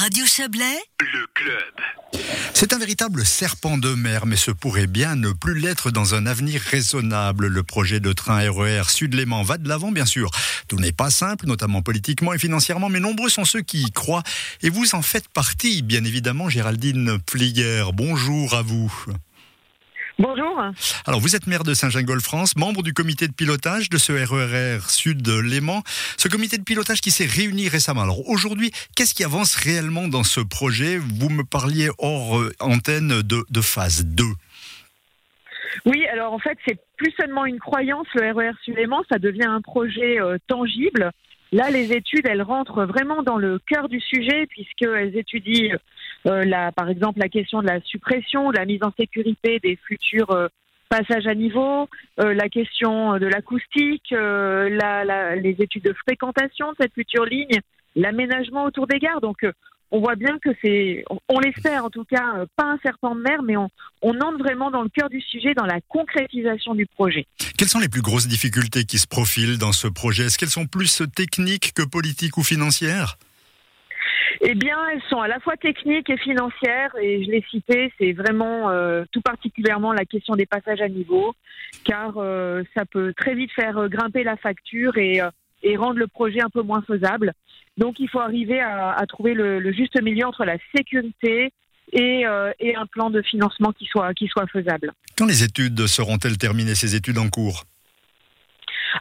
Radio Chablais, le club. C'est un véritable serpent de mer, mais ce pourrait bien ne plus l'être dans un avenir raisonnable. Le projet de train RER Sud-Léman va de l'avant, bien sûr. Tout n'est pas simple, notamment politiquement et financièrement, mais nombreux sont ceux qui y croient. Et vous en faites partie, bien évidemment, Géraldine Plier. Bonjour à vous. Bonjour. Alors, vous êtes maire de Saint-Gingol-France, membre du comité de pilotage de ce RER Sud-Léman. Ce comité de pilotage qui s'est réuni récemment. Alors, aujourd'hui, qu'est-ce qui avance réellement dans ce projet? Vous me parliez hors euh, antenne de, de phase 2. Oui, alors en fait, c'est plus seulement une croyance, le RER Sud-Léman, ça devient un projet euh, tangible. Là, les études, elles rentrent vraiment dans le cœur du sujet, puisqu'elles étudient la, par exemple la question de la suppression, de la mise en sécurité des futurs euh, passages à niveau, euh, la question de l'acoustique, les études de fréquentation de cette future ligne, l'aménagement autour des gares. Donc on voit bien que c'est, on, l'espère en tout cas, pas un serpent de mer, mais on, on entre vraiment dans le cœur du sujet, dans la concrétisation du projet. Quelles sont les plus grosses difficultés qui se profilent dans ce projet? Est-ce qu'elles sont plus techniques que politiques ou financières? Eh bien, elles sont à la fois techniques et financières, et je l'ai cité, c'est vraiment euh, tout particulièrement la question des passages à niveau, car euh, ça peut très vite faire euh, grimper la facture et, et, rendre le projet un peu moins faisable. Donc, il faut arriver à, à trouver le, le, juste milieu entre la sécurité et, et un plan de financement qui soit, qui soit faisable. Quand les études seront-elles terminées, ces études en cours?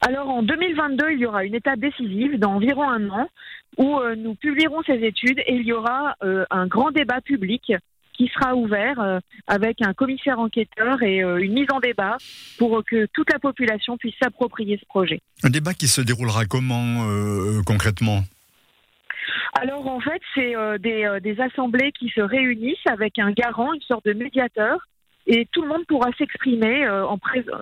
Alors en 2022, il y aura une étape décisive dans environ un an où euh, nous publierons ces études et il y aura euh, un grand débat public qui sera ouvert euh, avec un commissaire enquêteur et une mise en débat pour que toute la population puisse s'approprier ce projet. Un débat qui se déroulera comment concrètement? Alors en fait, c'est des, des, assemblées qui se réunissent avec un garant, une sorte de médiateur, et tout le monde pourra s'exprimer euh,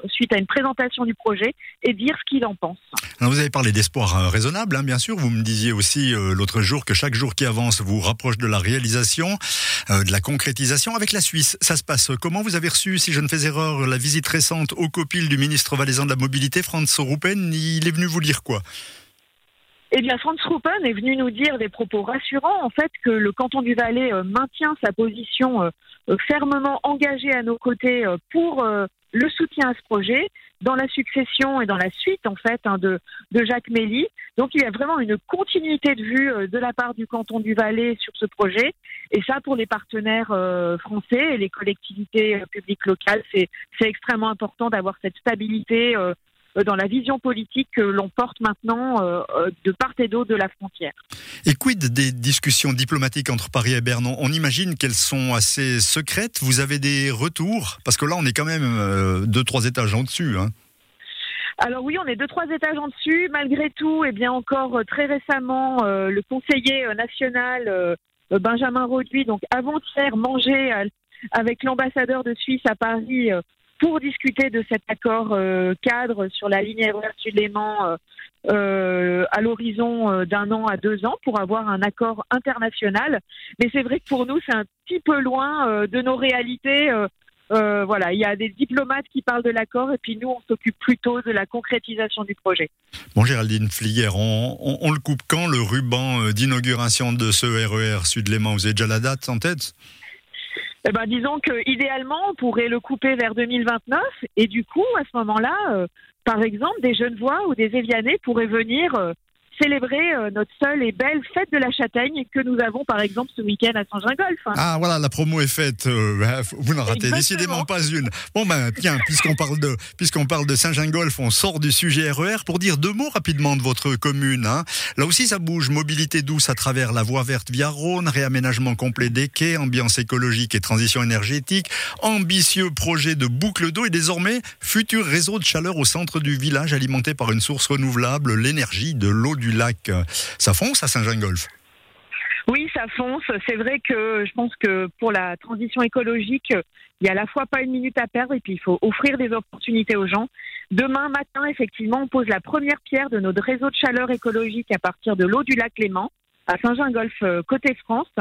suite à une présentation du projet et dire ce qu'il en pense. vous avez parlé d'espoir euh, raisonnable, hein, bien sûr. Vous me disiez aussi euh, l'autre jour que chaque jour qui avance vous rapproche de la réalisation, de la concrétisation. Avec la Suisse, ça se passe comment? Vous avez reçu, si je ne fais erreur, la visite récente au copil du ministre valaisan de la Mobilité, Franz Ruppen. Il est venu vous dire quoi? Eh bien, Franz Ruppen est venu nous dire des propos rassurants, en fait, que le canton du Valais maintient sa position euh, fermement engagé à nos côtés euh, pour euh, le soutien à ce projet dans la succession et dans la suite en fait hein, de, Jacques Mély. Donc il y a vraiment une continuité de vue de la part du canton du Valais sur ce projet et ça pour les partenaires français et les collectivités publiques locales c'est extrêmement important d'avoir cette stabilité euh, dans la vision politique que l'on porte maintenant euh, euh, de part et d'autre de la frontière. Et quid des discussions diplomatiques entre Paris et Berne? On imagine qu'elles sont assez secrètes. Vous avez des retours? Parce que là, on est quand même deux, trois étages en dessus. Hein. Alors oui, on est deux, trois étages en dessus. Malgré tout, et eh bien encore très récemment, le conseiller national Benjamin Roduit, donc avant-hier, mangeait avec l'ambassadeur de Suisse à Paris pour discuter de cet accord euh, cadre sur la ligne RER Sud-Léman euh, euh, à l'horizon d'un an à deux ans pour avoir un accord international. Mais c'est vrai que pour nous, c'est un petit peu loin de nos réalités. voilà, il y a des diplomates qui parlent de l'accord et puis nous, on s'occupe plutôt de la concrétisation du projet. Bon, Géraldine Flier, on, on, le coupe quand le ruban d'inauguration de ce RER Sud-Léman Vous avez déjà la date en tête? Eh ben, disons que idéalement, on pourrait le couper vers 2029 et du coup, à ce moment-là, euh, par exemple, des jeunes voix ou des Évianais pourraient venir euh, célébrer euh, notre seule et belle fête de la châtaigne que nous avons par exemple ce week-end à Saint-Gingolf. Ah voilà, la promo est faite. Euh, bah, vous n'en ratez décidément pas une. Bon ben tiens, puisqu'on parle de puisqu'on parle de Saint-Gingolf, on sort du sujet RER e pour dire deux mots rapidement de votre commune. Hein. Là aussi ça bouge, mobilité douce à travers la voie verte via Rhône, réaménagement complet des quais, ambiance écologique et transition énergétique, ambitieux projet de boucle d'eau et désormais futur réseau de chaleur au centre du village alimenté par une source renouvelable, l'énergie de l'eau du lac. Ça fonce à Saint-Jean-Golf oui, ça fonce. C'est vrai que je pense que pour la transition écologique, il y a à la fois pas une minute à perdre et puis il faut offrir des opportunités aux gens. Demain matin, effectivement, on pose la première pierre de notre réseau de chaleur écologique à partir de l'eau du lac Léman à Saint-Jean-Golf euh, côté France.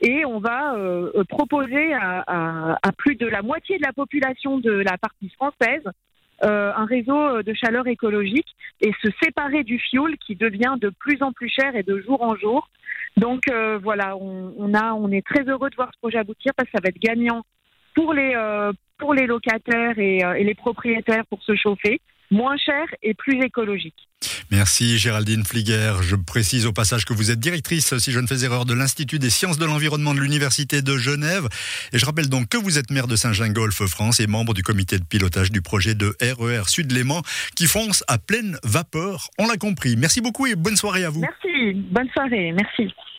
Et on va euh, proposer à, plus de la moitié de la population de la partie française un réseau de chaleur écologique et se séparer du fioul qui devient de plus en plus cher et de jour en jour. Donc voilà, on, a, on est très heureux de voir ce projet aboutir parce que ça va être gagnant pour les, locataires et les propriétaires pour se chauffer, moins cher et plus écologique. Merci Géraldine Fliguer. Je précise au passage que vous êtes directrice, si je ne fais erreur, de l'Institut des sciences de l'environnement de l'Université de Genève. Et je rappelle donc que vous êtes maire de Saint-Gingolf France et membre du comité de pilotage du projet de RER Sud-Léman qui fonce à pleine vapeur. On l'a compris. Merci beaucoup et bonne soirée à vous. Merci. Bonne soirée. Merci.